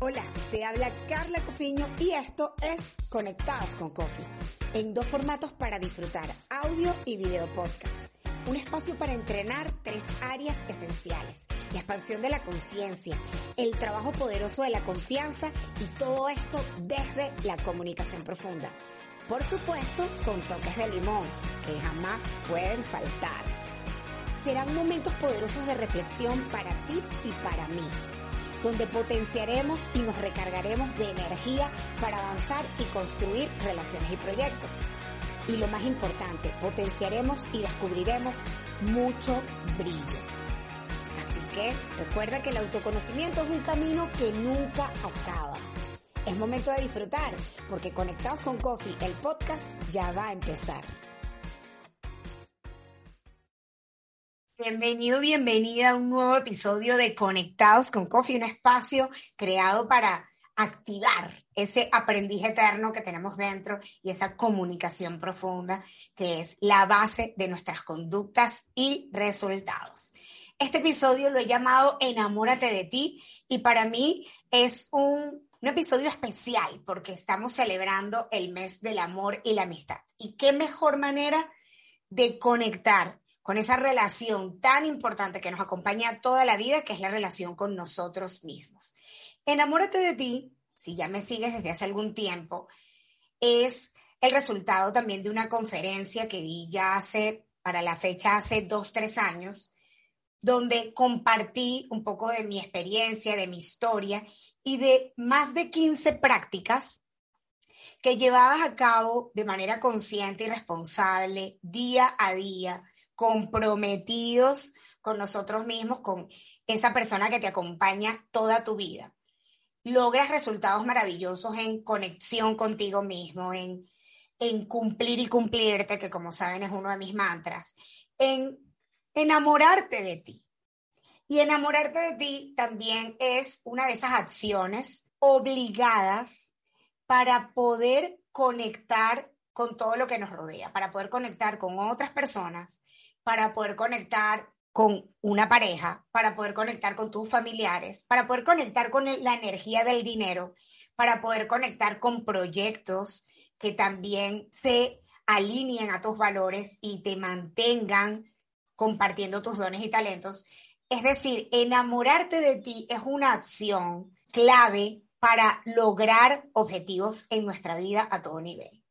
Hola, te habla Carla Cofiño y esto es Conectados con Coffee, en dos formatos para disfrutar, audio y video podcast. Un espacio para entrenar tres áreas esenciales, la expansión de la conciencia, el trabajo poderoso de la confianza y todo esto desde la comunicación profunda. Por supuesto, con toques de limón, que jamás pueden faltar. Serán momentos poderosos de reflexión para ti y para mí donde potenciaremos y nos recargaremos de energía para avanzar y construir relaciones y proyectos. Y lo más importante, potenciaremos y descubriremos mucho brillo. Así que recuerda que el autoconocimiento es un camino que nunca acaba. Es momento de disfrutar, porque Conectados con Coffee, el podcast ya va a empezar. Bienvenido, bienvenida a un nuevo episodio de Conectados con Coffee, un espacio creado para activar ese aprendizaje eterno que tenemos dentro y esa comunicación profunda que es la base de nuestras conductas y resultados. Este episodio lo he llamado Enamórate de ti y para mí es un, un episodio especial porque estamos celebrando el mes del amor y la amistad. ¿Y qué mejor manera de conectar con esa relación tan importante que nos acompaña toda la vida, que es la relación con nosotros mismos. Enamórate de ti, si ya me sigues desde hace algún tiempo, es el resultado también de una conferencia que di ya hace, para la fecha, hace dos, tres años, donde compartí un poco de mi experiencia, de mi historia y de más de 15 prácticas que llevadas a cabo de manera consciente y responsable, día a día, comprometidos con nosotros mismos, con esa persona que te acompaña toda tu vida. Logras resultados maravillosos en conexión contigo mismo, en, en cumplir y cumplirte, que como saben es uno de mis mantras, en enamorarte de ti. Y enamorarte de ti también es una de esas acciones obligadas para poder conectar con todo lo que nos rodea, para poder conectar con otras personas, para poder conectar con una pareja, para poder conectar con tus familiares, para poder conectar con la energía del dinero, para poder conectar con proyectos que también se alineen a tus valores y te mantengan compartiendo tus dones y talentos. Es decir, enamorarte de ti es una acción clave para lograr objetivos en nuestra vida a todo nivel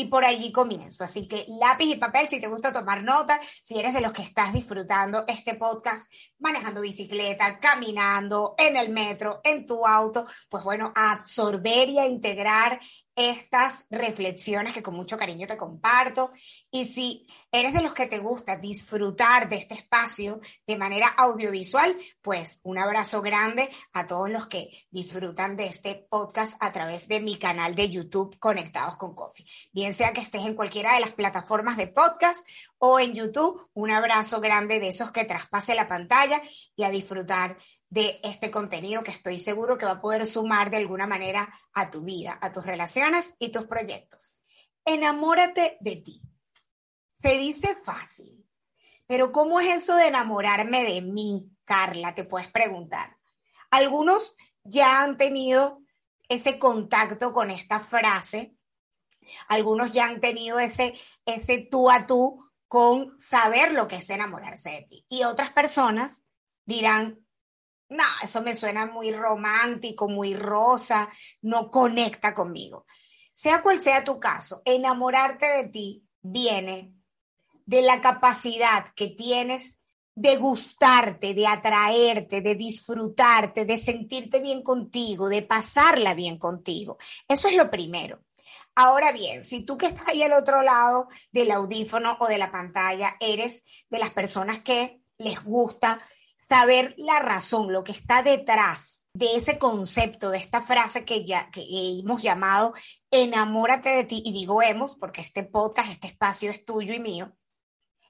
y por allí comienzo. Así que lápiz y papel si te gusta tomar nota, si eres de los que estás disfrutando este podcast manejando bicicleta, caminando, en el metro, en tu auto, pues bueno, a absorber y a integrar estas reflexiones que con mucho cariño te comparto. Y si eres de los que te gusta disfrutar de este espacio de manera audiovisual, pues un abrazo grande a todos los que disfrutan de este podcast a través de mi canal de YouTube Conectados con Coffee. Bien sea que estés en cualquiera de las plataformas de podcast o en YouTube, un abrazo grande de esos que traspase la pantalla y a disfrutar de este contenido que estoy seguro que va a poder sumar de alguna manera a tu vida, a tus relaciones y tus proyectos. Enamórate de ti. Se dice fácil, pero ¿cómo es eso de enamorarme de mí, Carla? Te puedes preguntar. Algunos ya han tenido ese contacto con esta frase, algunos ya han tenido ese, ese tú a tú con saber lo que es enamorarse de ti. Y otras personas dirán, no, eso me suena muy romántico, muy rosa, no conecta conmigo. Sea cual sea tu caso, enamorarte de ti viene de la capacidad que tienes de gustarte, de atraerte, de disfrutarte, de sentirte bien contigo, de pasarla bien contigo. Eso es lo primero. Ahora bien, si tú que estás ahí al otro lado del audífono o de la pantalla eres de las personas que les gusta saber la razón, lo que está detrás de ese concepto, de esta frase que ya que hemos llamado enamórate de ti, y digo hemos porque este podcast, este espacio es tuyo y mío.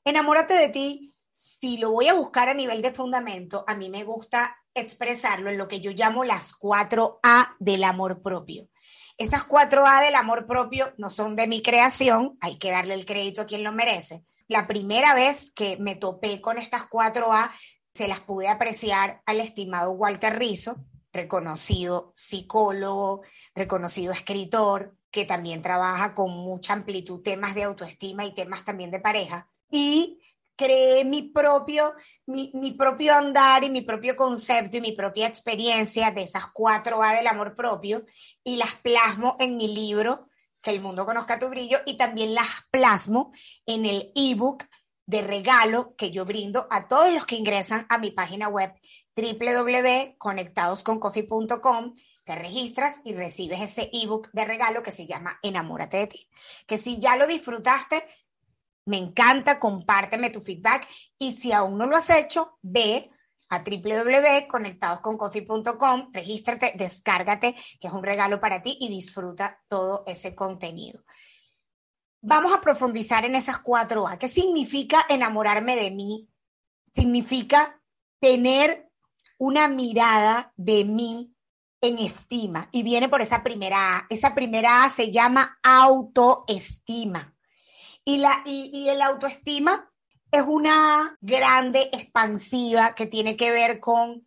Enamórate de ti, si lo voy a buscar a nivel de fundamento, a mí me gusta expresarlo en lo que yo llamo las cuatro A del amor propio. Esas cuatro A del amor propio no son de mi creación, hay que darle el crédito a quien lo merece. La primera vez que me topé con estas cuatro A, se las pude apreciar al estimado Walter Rizzo, reconocido psicólogo, reconocido escritor, que también trabaja con mucha amplitud temas de autoestima y temas también de pareja. Y creé mi propio, mi, mi, propio andar y mi propio concepto y mi propia experiencia de esas cuatro A del amor propio y las plasmo en mi libro, Que el mundo conozca tu brillo, y también las plasmo en el ebook de regalo que yo brindo a todos los que ingresan a mi página web www.conectadosconcoffee.com te registras y recibes ese ebook de regalo que se llama Enamórate de ti. Que si ya lo disfrutaste, me encanta, compárteme tu feedback y si aún no lo has hecho, ve a www.conectadosconcoffee.com, regístrate, descárgate, que es un regalo para ti y disfruta todo ese contenido. Vamos a profundizar en esas cuatro A. ¿Qué significa enamorarme de mí? Significa tener una mirada de mí en estima y viene por esa primera A. Esa primera A se llama autoestima. Y, la, y, el autoestima es una grande expansiva que tiene que ver con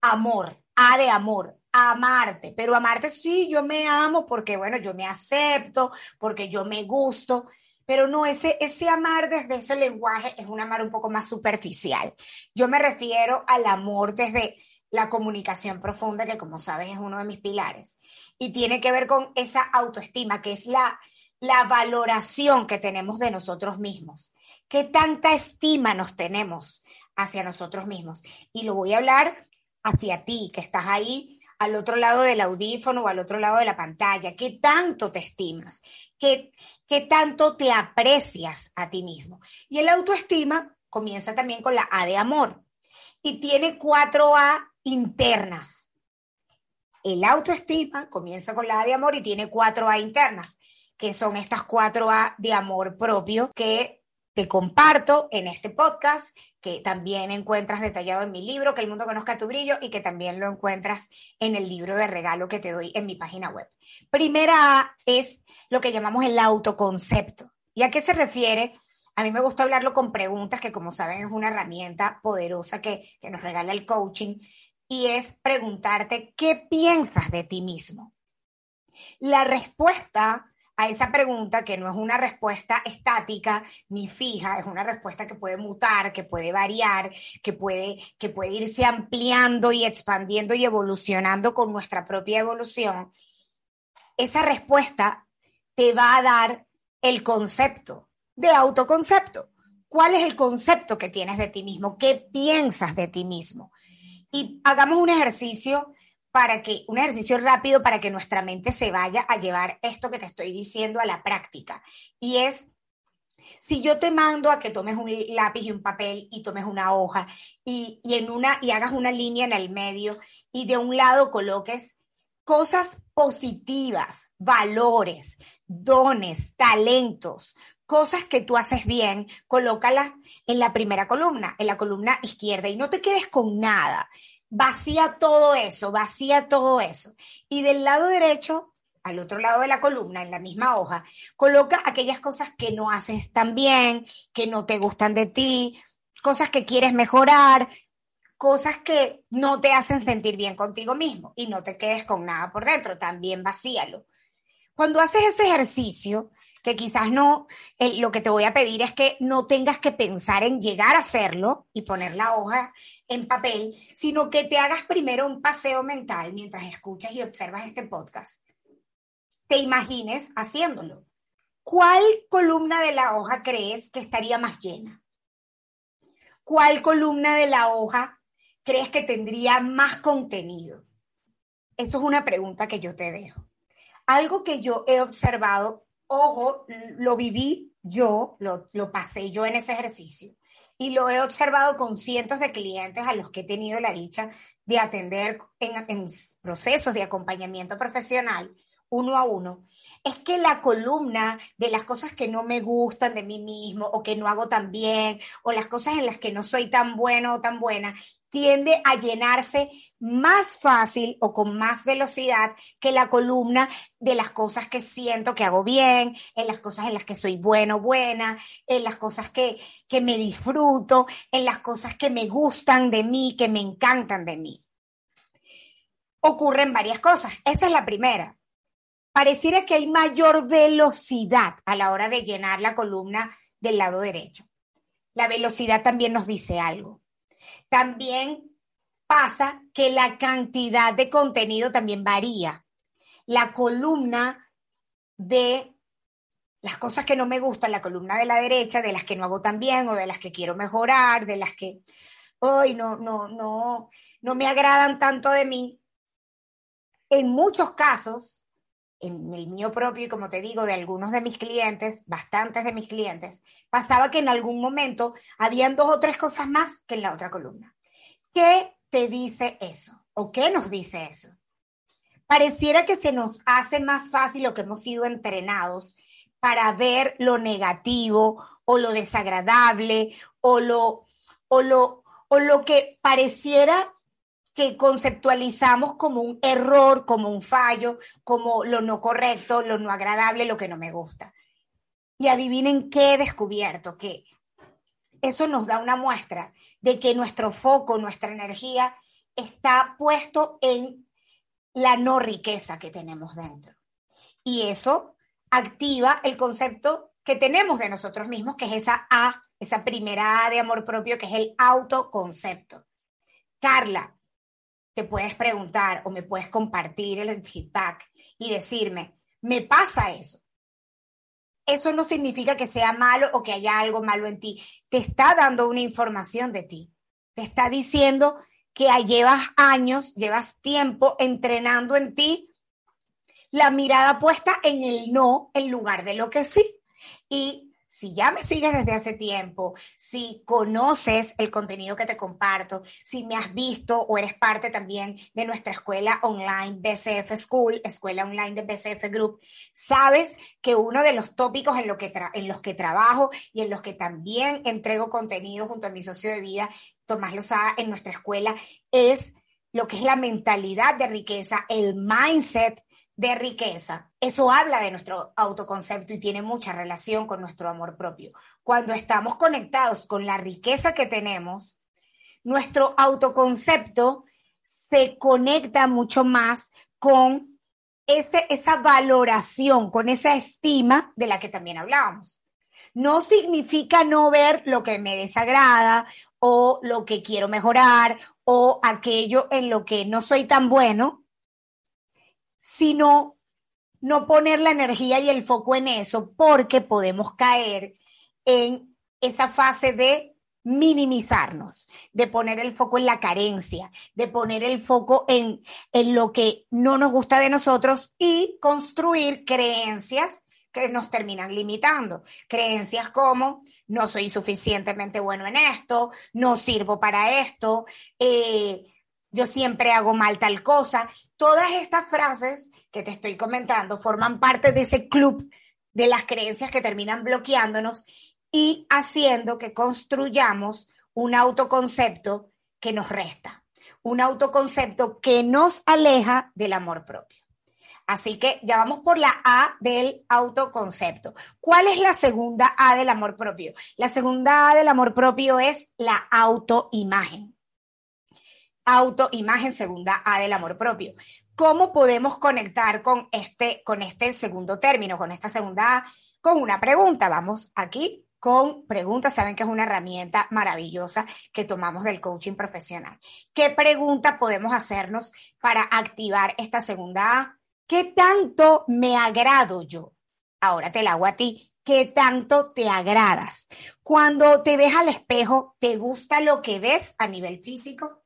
amor, A de amor, amarte, pero amarte sí, yo me amo porque, bueno, yo me acepto, porque yo me gusto, pero no, ese, ese amar desde ese lenguaje es un amar un poco más superficial. Yo me refiero al amor desde la comunicación profunda, que como sabes es uno de mis pilares, y tiene que ver con esa autoestima, que es la, la valoración que tenemos de nosotros mismos. ¿Qué tanta estima nos tenemos hacia nosotros mismos? Y lo voy a hablar hacia ti, que estás ahí al otro lado del audífono o al otro lado de la pantalla. ¿Qué tanto te estimas? ¿Qué, qué tanto te aprecias a ti mismo? Y el autoestima comienza también con la A de amor y tiene cuatro A internas. El autoestima comienza con la A de amor y tiene cuatro A internas que son estas cuatro A de amor propio que te comparto en este podcast, que también encuentras detallado en mi libro, Que el mundo conozca tu brillo, y que también lo encuentras en el libro de regalo que te doy en mi página web. Primera es lo que llamamos el autoconcepto. ¿Y a qué se refiere? A mí me gusta hablarlo con preguntas, que como saben es una herramienta poderosa que, que nos regala el coaching, y es preguntarte qué piensas de ti mismo. La respuesta a esa pregunta, que no es una respuesta estática ni fija, es una respuesta que puede mutar, que puede variar, que puede, que puede irse ampliando y expandiendo y evolucionando con nuestra propia evolución, esa respuesta te va a dar el concepto de autoconcepto. ¿Cuál es el concepto que tienes de ti mismo? ¿Qué piensas de ti mismo? Y hagamos un ejercicio para que, un ejercicio rápido para que nuestra mente se vaya a llevar esto que te estoy diciendo a la práctica. Y es, si yo te mando a que tomes un lápiz y un papel y tomes una hoja y, y, en una, y hagas una línea en el medio y de un lado coloques cosas positivas, valores, dones, talentos, cosas que tú haces bien, colócalas en la primera columna, en la columna izquierda y no te quedes con nada vacía todo eso, vacía todo eso. Y del lado derecho, al otro lado de la columna, en la misma hoja, coloca aquellas cosas que no haces tan bien, que no te gustan de ti, cosas que quieres mejorar, cosas que no te hacen sentir bien contigo mismo y no te quedes con nada por dentro, también vacíalo. Cuando haces ese ejercicio, que quizás no, lo que te voy a pedir es que no tengas que pensar en llegar a hacerlo y poner la hoja en papel, sino que te hagas primero un paseo mental mientras escuchas y observas este podcast. Te imagines haciéndolo. ¿Cuál columna de la hoja crees que estaría más llena? ¿Cuál columna de la hoja crees que tendría más contenido? Eso es una pregunta que yo te dejo. Algo que yo he observado ojo, lo viví yo, lo, pasé yo en ese ejercicio. y lo he observado con cientos de clientes a los que he tenido la dicha de atender en, procesos de acompañamiento profesional uno a uno, es que la columna de las cosas que no me gustan de mí mismo o que no hago tan bien o las cosas en las que no soy tan bueno o tan buena tiende a llenarse más fácil o con más velocidad que la columna de las cosas que siento que hago bien, en las cosas en las que soy bueno, buena, en las cosas que, que me disfruto, en las cosas que me gustan de mí, que me encantan de mí. Ocurren varias cosas. Esa es la primera pareciera que hay mayor velocidad a la hora de llenar la columna del lado derecho. La velocidad también nos dice algo. También pasa que la cantidad de contenido también varía. La columna de las cosas que no me gustan, la columna de la derecha, de las que no hago tan bien o de las que quiero mejorar, de las que hoy no, no, no, no me agradan tanto de mí. En muchos casos, en el mío propio y como te digo, de algunos de mis clientes, bastantes de mis clientes, pasaba que en algún momento habían dos o tres cosas más que en la otra columna. ¿Qué te dice eso? ¿O qué nos dice eso? Pareciera que se nos hace más fácil lo que hemos sido entrenados para ver lo negativo o lo desagradable o lo, o lo, o lo que pareciera que conceptualizamos como un error, como un fallo, como lo no correcto, lo no agradable, lo que no me gusta. Y adivinen qué he descubierto, que eso nos da una muestra de que nuestro foco, nuestra energía está puesto en la no riqueza que tenemos dentro. Y eso activa el concepto que tenemos de nosotros mismos, que es esa A, esa primera A de amor propio, que es el autoconcepto. Carla, te puedes preguntar o me puedes compartir el feedback y decirme, me pasa eso. Eso no significa que sea malo o que haya algo malo en ti. Te está dando una información de ti. Te está diciendo que llevas años, llevas tiempo entrenando en ti la mirada puesta en el no en lugar de lo que sí. Y si ya me sigues desde hace tiempo, si conoces el contenido que te comparto, si me has visto o eres parte también de nuestra escuela online BCF School, escuela online de BCF Group, sabes que uno de los tópicos en, los que trabajo y en los que también entrego contenido junto a mi socio de vida, Tomás Lozada, en nuestra escuela, es lo que es la mentalidad de riqueza, el mindset de riqueza, eso habla de nuestro autoconcepto y tiene mucha relación con nuestro amor propio. Cuando estamos conectados con la riqueza que tenemos, nuestro autoconcepto se conecta mucho más con ese, esa valoración, con esa estima de la que también hablábamos. No significa no ver lo que me desagrada o lo que quiero mejorar o aquello en lo que no soy tan bueno, sino no poner la energía y el foco en eso, porque podemos caer en esa fase de minimizarnos, de poner el foco en la carencia, de poner el foco en, en lo que no nos gusta de nosotros y construir creencias que nos terminan limitando. Creencias como no soy suficientemente bueno en esto, no sirvo para esto, eh, yo siempre hago mal tal cosa. Todas estas frases que te estoy comentando forman parte de ese club de las creencias que terminan bloqueándonos y haciendo que construyamos un autoconcepto que nos resta, un autoconcepto que nos aleja del amor propio. Así que ya vamos por la A del autoconcepto. ¿Cuál es la segunda A del amor propio? La segunda A del amor propio es la autoimagen autoimagen, segunda A del amor propio. ¿Cómo podemos conectar con este, con este segundo término, con esta segunda A? Con una pregunta. Vamos aquí con preguntas. Saben que es una herramienta maravillosa que tomamos del coaching profesional. ¿Qué pregunta podemos hacernos para activar esta segunda A? ¿Qué tanto me agrado yo? Ahora te la hago a ti. ¿Qué tanto te agradas? Cuando te ves al espejo, ¿te gusta lo que ves a nivel físico?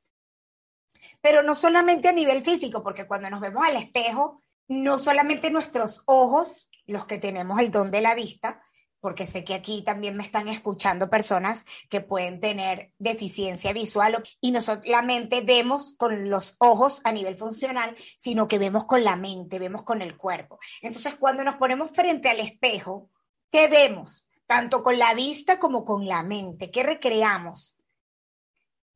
Pero no solamente a nivel físico, porque cuando nos vemos al espejo, no solamente nuestros ojos, los que tenemos el don de la vista, porque sé que aquí también me están escuchando personas que pueden tener deficiencia visual y no solamente vemos con los ojos a nivel funcional, sino que vemos con la mente, vemos con el cuerpo. Entonces, cuando nos ponemos frente al espejo, ¿qué vemos? Tanto con la vista como con la mente. ¿Qué recreamos?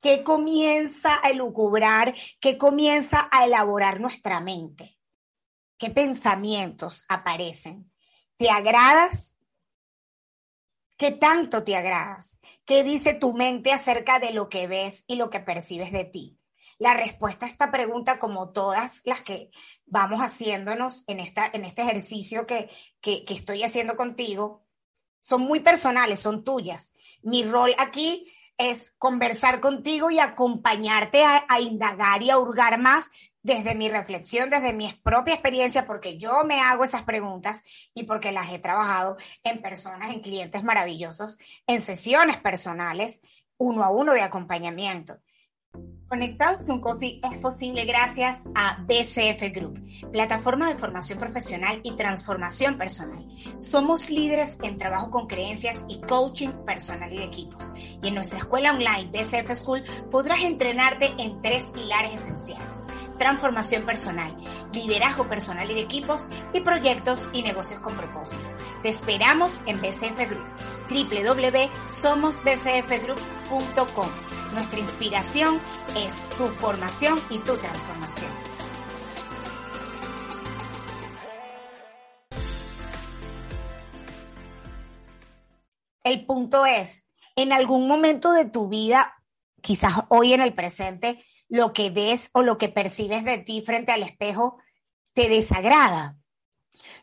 ¿Qué comienza a elucubrar? ¿Qué comienza a elaborar nuestra mente? ¿Qué pensamientos aparecen? ¿Te agradas? ¿Qué tanto te agradas? ¿Qué dice tu mente acerca de lo que ves y lo que percibes de ti? La respuesta a esta pregunta, como todas las que vamos haciéndonos en, esta, en este ejercicio que, que, estoy haciendo contigo, son muy personales, son tuyas. Mi rol aquí es conversar contigo y acompañarte a, indagar y a hurgar más desde mi reflexión, desde mi propia experiencia, porque yo me hago esas preguntas y porque las he trabajado en personas, en clientes maravillosos, en sesiones personales, uno a uno de acompañamiento. Conectados con Coffee es posible gracias a BCF Group, plataforma de formación profesional y transformación personal. Somos líderes en trabajo con creencias y coaching personal y de equipos. Y en nuestra escuela online BCF School podrás entrenarte en tres pilares esenciales. Transformación personal, liderazgo personal y de equipos y proyectos y negocios con propósito. Te esperamos en BCF Group, www.somosbcfgroup.com nuestra inspiración es tu formación y tu transformación. El punto es, en algún momento de tu vida, quizás hoy en el presente, lo que ves o lo que percibes de ti frente al espejo te desagrada.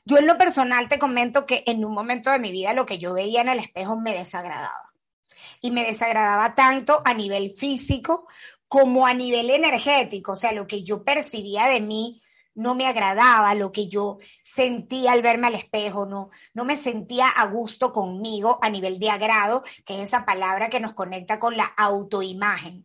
Yo en lo personal te comento que en un momento de mi vida lo que yo veía en el espejo me desagradaba y me desagradaba tanto a nivel físico como a nivel energético, o sea, lo que yo percibía de mí no me agradaba, lo que yo sentía al verme al espejo, no, no me sentía a gusto conmigo a nivel de agrado, que es esa palabra que nos conecta con la autoimagen.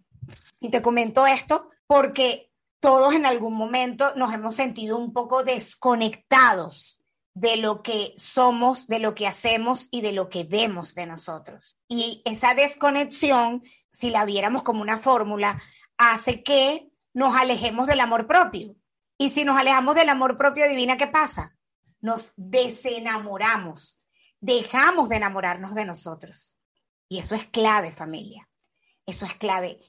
Y te comento esto porque todos en algún momento nos hemos sentido un poco desconectados de lo que somos, de lo que hacemos y de lo que vemos de nosotros. Y esa desconexión, si la viéramos como una fórmula, hace que nos alejemos del amor propio. Y si nos alejamos del amor propio, adivina qué pasa. Nos desenamoramos, dejamos de enamorarnos de nosotros. Y eso es clave, familia. Eso es clave.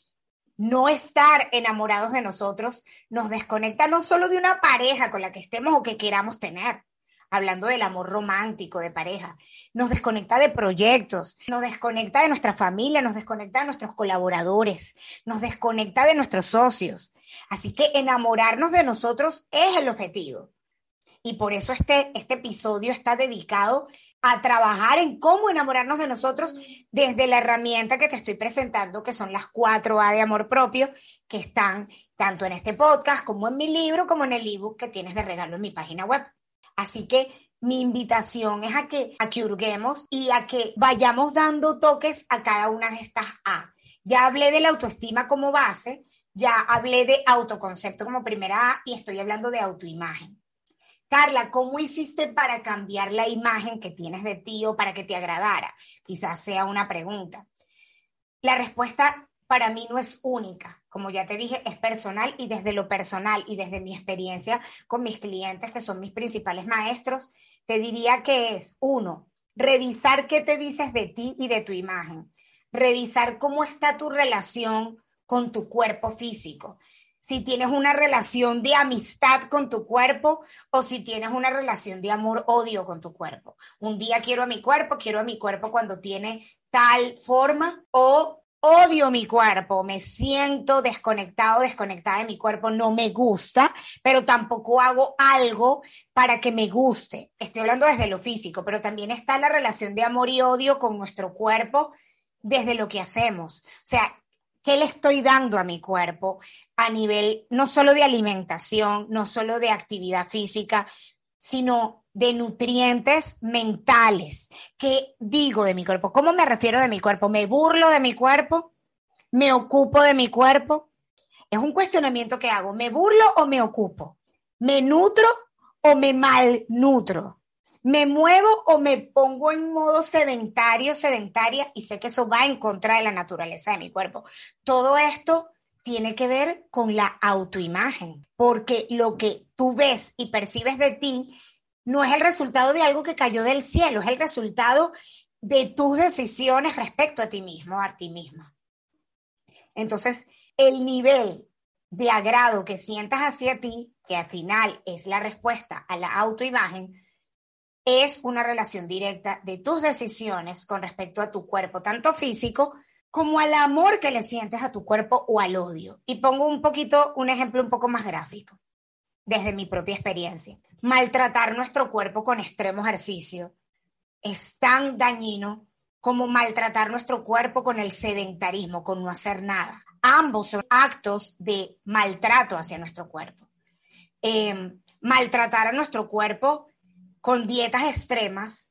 No estar enamorados de nosotros nos desconecta no solo de una pareja con la que estemos o que queramos tener, hablando del amor romántico de pareja, nos desconecta de proyectos, nos desconecta de nuestra familia, nos desconecta de nuestros colaboradores, nos desconecta de nuestros socios. Así que enamorarnos de nosotros es el objetivo. Y por eso este, este episodio está dedicado a trabajar en cómo enamorarnos de nosotros desde la herramienta que te estoy presentando, que son las cuatro A de amor propio, que están tanto en este podcast como en mi libro, como en el ebook que tienes de regalo en mi página web. Así que mi invitación es a que, a que hurguemos y a que vayamos dando toques a cada una de estas A. Ya hablé de la autoestima como base, ya hablé de autoconcepto como primera A y estoy hablando de autoimagen. Carla, ¿cómo hiciste para cambiar la imagen que tienes de ti o para que te agradara? Quizás sea una pregunta. La respuesta para mí no es única. Como ya te dije, es personal y desde lo personal y desde mi experiencia con mis clientes, que son mis principales maestros, te diría que es, uno, revisar qué te dices de ti y de tu imagen. Revisar cómo está tu relación con tu cuerpo físico. Si tienes una relación de amistad con tu cuerpo o si tienes una relación de amor-odio con tu cuerpo. Un día quiero a mi cuerpo, quiero a mi cuerpo cuando tiene tal forma o odio mi cuerpo, me siento desconectado, desconectada de mi cuerpo, no me gusta, pero tampoco hago algo para que me guste. Estoy hablando desde lo físico, pero también está la relación de amor y odio con nuestro cuerpo desde lo que hacemos. O sea, ¿qué le estoy dando a mi cuerpo a nivel no solo de alimentación, no solo de actividad física, sino de nutrientes mentales. ¿Qué digo de mi cuerpo? ¿Cómo me refiero de mi cuerpo? ¿Me burlo de mi cuerpo? ¿Me ocupo de mi cuerpo? Es un cuestionamiento que hago. ¿Me burlo o me ocupo? ¿Me nutro o me malnutro? me muevo o me pongo en modo sedentario, sedentaria, y sé que eso va en contra de la naturaleza de mi cuerpo. Todo esto tiene que ver con la autoimagen, porque lo que tú ves y percibes de ti no es el resultado de algo que cayó del cielo, es el resultado de tus decisiones respecto a ti mismo, a ti misma. Entonces, el nivel de agrado que sientas hacia ti, que al final es la respuesta a la autoimagen, es una relación directa de tus decisiones con respecto a tu cuerpo, tanto físico como al amor que le sientes a tu cuerpo o al odio. Y pongo un poquito, un ejemplo un poco más gráfico, desde mi propia experiencia. Maltratar nuestro cuerpo con extremo ejercicio es tan dañino como maltratar nuestro cuerpo con el sedentarismo, con no hacer nada. Ambos son actos de maltrato hacia nuestro cuerpo. Em, maltratar a nuestro cuerpo con dietas extremas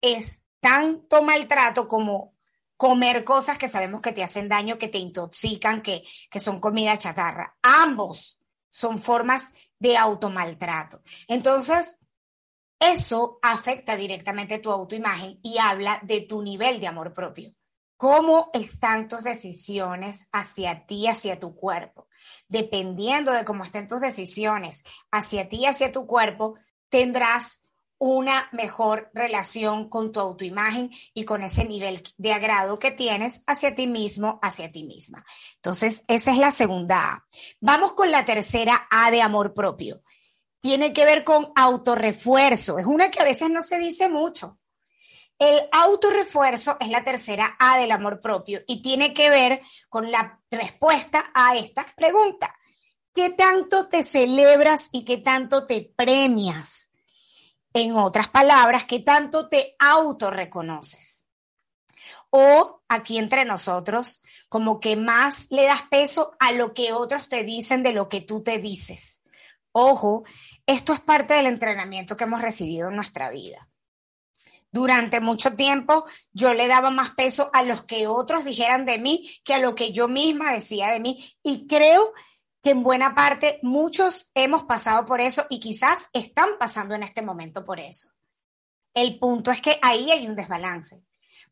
es tanto maltrato como comer cosas que sabemos que te hacen daño, que te intoxican, que, que son comida chatarra. Ambos son formas de automaltrato. Entonces, eso afecta directamente tu autoimagen y habla de tu nivel de amor propio. ¿Cómo están tus decisiones hacia ti, hacia tu cuerpo? Dependiendo de cómo estén tus decisiones hacia ti, hacia tu cuerpo, tendrás una mejor relación con tu autoimagen y con ese nivel de agrado que tienes hacia ti mismo, hacia ti misma. Entonces, esa es la segunda A. Vamos con la tercera A de amor propio. Tiene que ver con autorrefuerzo. Es una que a veces no se dice mucho. El autorrefuerzo es la tercera A del amor propio y tiene que ver con la respuesta a esta pregunta. ¿Qué tanto te celebras y qué tanto te premias? En otras palabras, ¿qué tanto te autorreconoces? O aquí entre nosotros, como que más le das peso a lo que otros te dicen de lo que tú te dices. Ojo, esto es parte del entrenamiento que hemos recibido en nuestra vida. Durante mucho tiempo yo le daba más peso a los que otros dijeran de mí que a lo que yo misma decía de mí. Y creo que en buena parte muchos hemos pasado por eso y quizás están pasando en este momento por eso. El punto es que ahí hay un desbalance,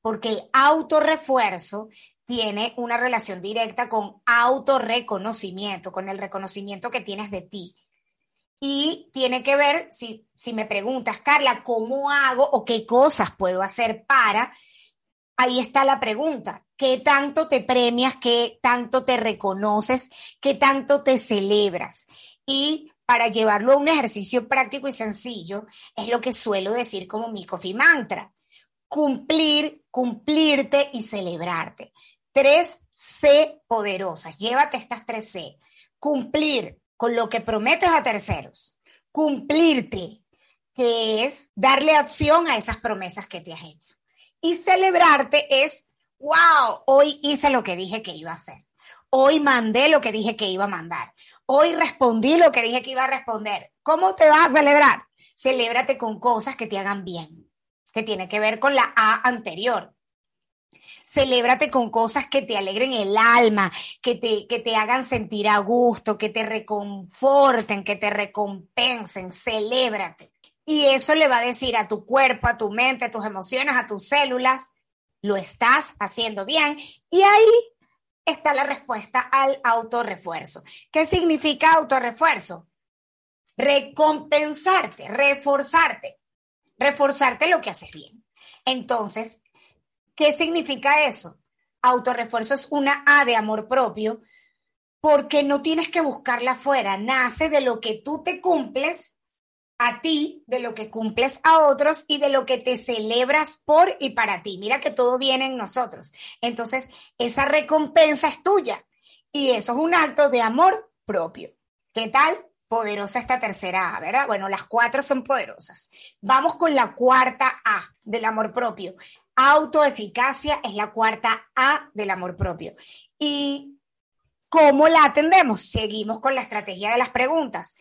porque el autorrefuerzo tiene una relación directa con autorreconocimiento, con el reconocimiento que tienes de ti. Y tiene que ver, si, si me preguntas, Carla, ¿cómo hago o qué cosas puedo hacer para? Ahí está la pregunta qué tanto te premias, qué tanto te reconoces, qué tanto te celebras. Y para llevarlo a un ejercicio práctico y sencillo, es lo que suelo decir como mi coffee mantra. Cumplir, cumplirte y celebrarte. Tres C poderosas. Llévate estas tres C. Cumplir con lo que prometes a terceros. Cumplirte, que es darle acción a esas promesas que te has hecho. Y celebrarte es wow, hoy hice lo que dije que iba a hacer. Hoy mandé lo que dije que iba a mandar. Hoy respondí lo que dije que iba a responder. ¿Cómo te vas a celebrar? Celébrate con cosas que te hagan bien, que tiene que ver con la A anterior. Celébrate con cosas que te alegren el alma, que te, que te hagan sentir a gusto, que te reconforten, que te recompensen. Celébrate. Y eso le va a decir a tu cuerpo, a tu mente, a tus emociones, a tus células, lo estás haciendo bien. Y ahí está la respuesta al autorrefuerzo. ¿Qué significa autorrefuerzo? Recompensarte, reforzarte, reforzarte lo que haces bien. Entonces, ¿qué significa eso? Autorrefuerzo es una A de amor propio porque no tienes que buscarla afuera, nace de lo que tú te cumples a ti, de lo que cumples a otros y de lo que te celebras por y para ti. Mira que todo viene en nosotros. Entonces, esa recompensa es tuya y eso es un acto de amor propio. ¿Qué tal? Poderosa esta tercera A, ¿verdad? Bueno, las cuatro son poderosas. Vamos con la cuarta A del amor propio. Autoeficacia es la cuarta A del amor propio. ¿Y cómo la atendemos? Seguimos con la estrategia de las preguntas.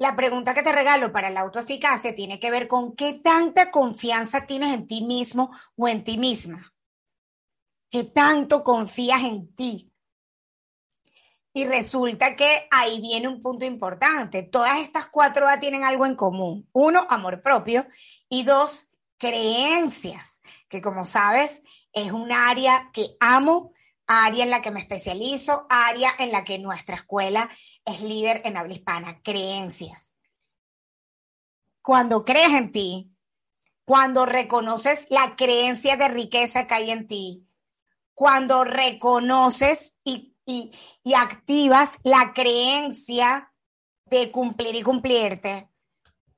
La pregunta que te regalo para la autoeficacia tiene que ver con qué tanta confianza tienes en ti mismo o en ti misma. ¿Qué tanto confías en ti? Y resulta que ahí viene un punto importante. Todas estas cuatro A tienen algo en común. Uno, amor propio. Y dos, creencias, que como sabes, es un área que amo, área en la que me especializo, área en la que nuestra escuela es líder en habla hispana. Creencias. Cuando crees en ti, cuando reconoces la creencia de riqueza que hay en ti, cuando reconoces y y, activas la creencia de cumplir y cumplirte,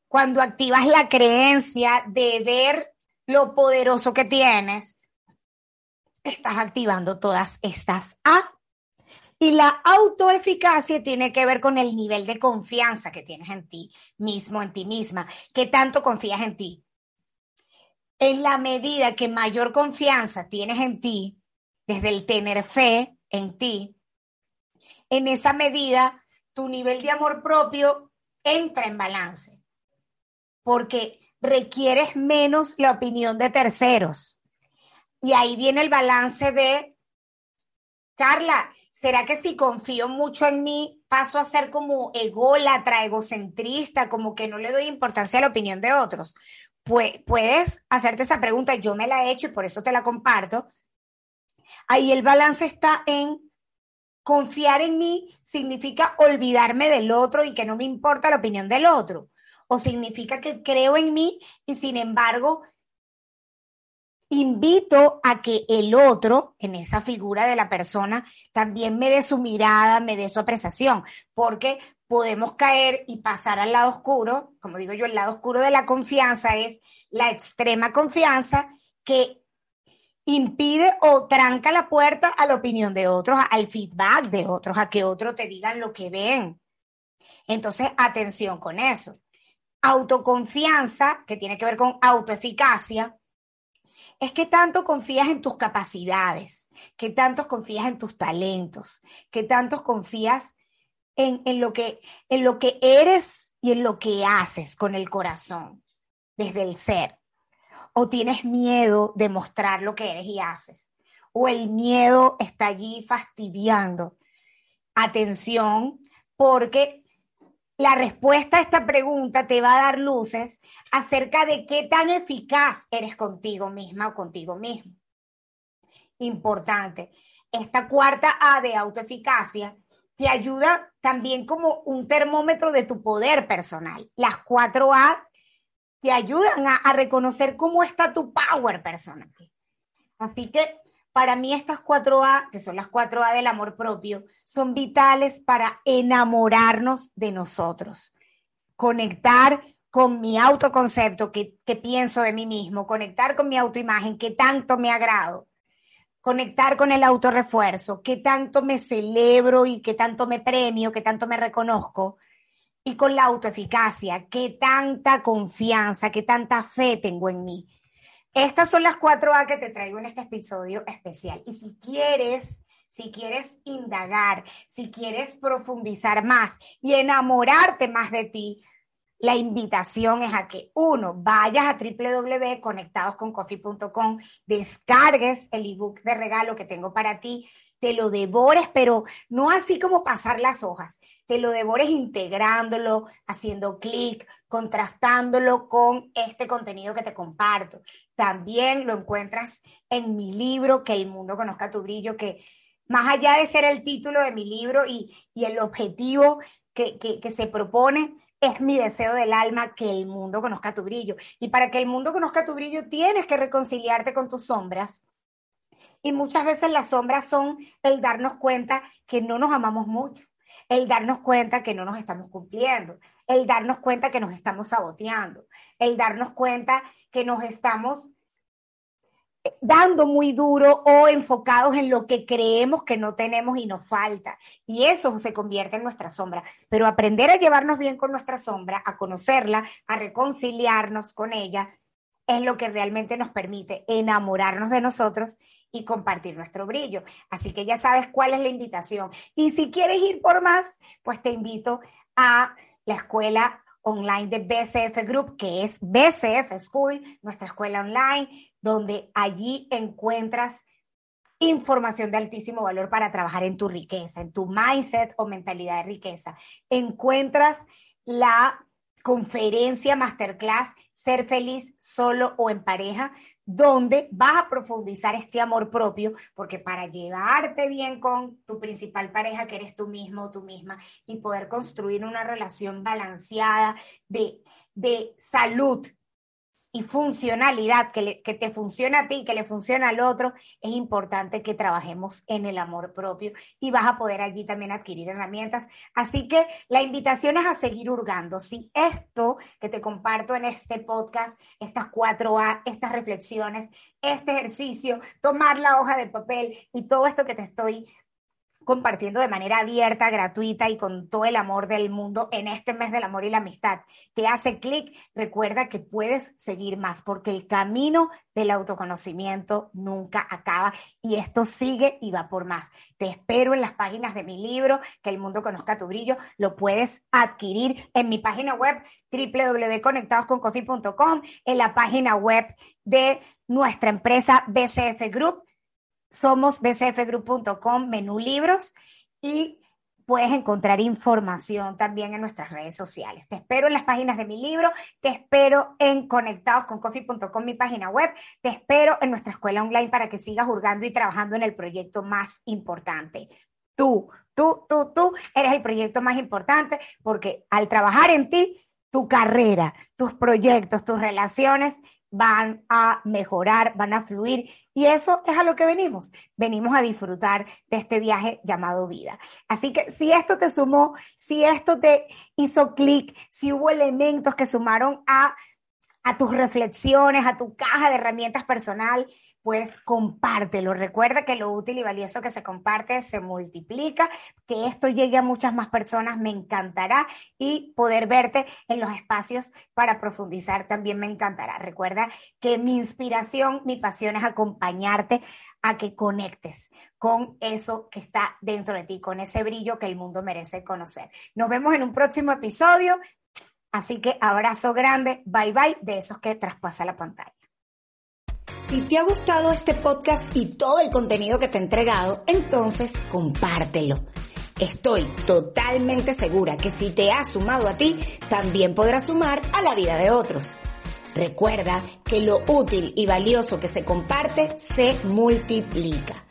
cuando activas la creencia de ver lo poderoso que tienes, estás activando todas estas A. Y la autoeficacia tiene que ver con el nivel de confianza que tienes en ti mismo, en ti misma. ¿Qué tanto confías en ti? En la medida que mayor confianza tienes en ti, desde el tener fe en ti, en esa medida tu nivel de amor propio entra en balance, porque requieres menos la opinión de terceros. Y ahí viene el balance de, Carla, ¿será que si confío mucho en mí paso a ser como ególatra, egocentrista, como que no le doy importancia a la opinión de otros? Pues puedes hacerte esa pregunta, yo me la he hecho y por eso te la comparto. Ahí el balance está en Confiar en mí significa olvidarme del otro y que no me importa la opinión del otro. O significa que creo en mí y sin embargo invito a que el otro, en esa figura de la persona, también me dé su mirada, me dé su apreciación, porque podemos caer y pasar al lado oscuro, como digo yo, el lado oscuro de la confianza es la extrema confianza que impide o tranca la puerta a la opinión de otros, al feedback de otros, a que otros te digan lo que ven. Entonces, atención con eso. Autoconfianza, que tiene que ver con autoeficacia, es que tanto confías en tus capacidades, que tanto confías en tus talentos, que tanto confías en, en, lo que, en lo que eres y en lo que haces con el corazón, desde el ser o tienes miedo de mostrar lo que eres y haces, o el miedo está allí fastidiando. Atención, porque la respuesta a esta pregunta te va a dar luces acerca de qué tan eficaz eres contigo misma o contigo mismo. Importante. Esta cuarta A de autoeficacia te ayuda también como un termómetro de tu poder personal. Las cuatro A te ayudan a, reconocer cómo está tu power personal. Así que para mí estas cuatro A, que son las cuatro A del amor propio, son vitales para enamorarnos de nosotros, conectar con mi autoconcepto, que, que pienso de mí mismo, conectar con mi autoimagen, que tanto me agrado, conectar con el autorrefuerzo, que tanto me celebro y que tanto me premio, que tanto me reconozco, y con la autoeficacia, qué tanta confianza, qué tanta fe tengo en mí. Estas son las cuatro A que te traigo en este episodio especial. Y si quieres, si quieres indagar, si quieres profundizar más y enamorarte más de ti, la invitación es a que uno, vayas a www.conectadosconcoffee.com, descargues el ebook de regalo que tengo para ti, te lo devores, pero no así como pasar las hojas, te lo devores integrándolo, haciendo clic, contrastándolo con este contenido que te comparto. También lo encuentras en mi libro, Que el mundo conozca tu brillo, que más allá de ser el título de mi libro y, el objetivo que, que, se propone, es mi deseo del alma que el mundo conozca tu brillo. Y para que el mundo conozca tu brillo, tienes que reconciliarte con tus sombras y muchas veces las sombras son el darnos cuenta que no nos amamos mucho, el darnos cuenta que no nos estamos cumpliendo, el darnos cuenta que nos estamos saboteando, el darnos cuenta que nos estamos dando muy duro o enfocados en lo que creemos que no tenemos y nos falta. Y eso se convierte en nuestra sombra. Pero aprender a llevarnos bien con nuestra sombra, a conocerla, a reconciliarnos con ella, es lo que realmente nos permite enamorarnos de nosotros y compartir nuestro brillo. Así que ya sabes cuál es la invitación. Y si quieres ir por más, pues te invito a la escuela online de BCF Group, que es BCF School, nuestra escuela online, donde allí encuentras información de altísimo valor para trabajar en tu riqueza, en tu mindset o mentalidad de riqueza. Encuentras la conferencia masterclass Ser feliz solo o en pareja, donde vas a profundizar este amor propio, porque para llevarte bien con tu principal pareja, que eres tú mismo o tú misma, y poder construir una relación balanceada de, de salud, y funcionalidad que, que, te funciona a ti, que le funciona al otro, es importante que trabajemos en el amor propio y vas a poder allí también adquirir herramientas. Así que la invitación es a seguir hurgando. Si esto que te comparto en este podcast, estas cuatro A, estas reflexiones, este ejercicio, tomar la hoja de papel y todo esto que te estoy compartiendo de manera abierta, gratuita y con todo el amor del mundo en este mes del amor y la amistad. Te hace clic, recuerda que puedes seguir más porque el camino del autoconocimiento nunca acaba y esto sigue y va por más. Te espero en las páginas de mi libro, Que el mundo conozca tu brillo. Lo puedes adquirir en mi página web www.conectadosconcoffee.com, en la página web de nuestra empresa BCF Group somos bcfgroup.com, menú libros y puedes encontrar información también en nuestras redes sociales. Te espero en las páginas de mi libro, te espero en conectadosconcoffee.com, mi página web, te espero en nuestra escuela online para que sigas juzgando y trabajando en el proyecto más importante. Tú, tú, tú, tú eres el proyecto más importante porque al trabajar en ti, tu carrera, tus proyectos, tus relaciones van a mejorar, van a fluir. Y eso es a lo que venimos. Venimos a disfrutar de este viaje llamado vida. Así que si esto te sumó, si esto te hizo clic, si hubo elementos que sumaron a, a tus reflexiones, a tu caja de herramientas personal, pues compártelo. Recuerda que lo útil y valioso que se comparte se multiplica, que esto llegue a muchas más personas me encantará y poder verte en los espacios para profundizar también me encantará. Recuerda que mi inspiración, mi pasión es acompañarte a que conectes con eso que está dentro de ti, con ese brillo que el mundo merece conocer. Nos vemos en un próximo episodio. Así que abrazo grande, bye bye, de esos que traspasa la pantalla. Si te ha gustado este podcast y todo el contenido que te he entregado, entonces compártelo. Estoy totalmente segura que si te ha sumado a ti, también podrás sumar a la vida de otros. Recuerda que lo útil y valioso que se comparte se multiplica.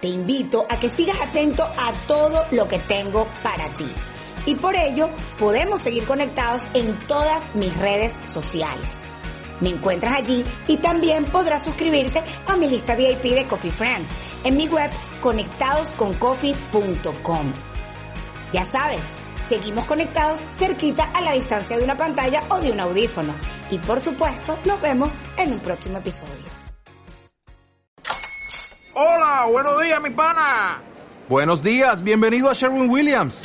Te invito a que sigas atento a todo lo que tengo para ti. Y por ello podemos seguir conectados en todas mis redes sociales. Me encuentras allí y también podrás suscribirte a mi lista VIP de Coffee Friends en mi web conectadosconcoffee.com. Ya sabes, seguimos conectados cerquita a la distancia de una pantalla o de un audífono. Y por supuesto, nos vemos en un próximo episodio. Hola, buenos días, mi pana. Buenos días, bienvenido a Sherwin Williams.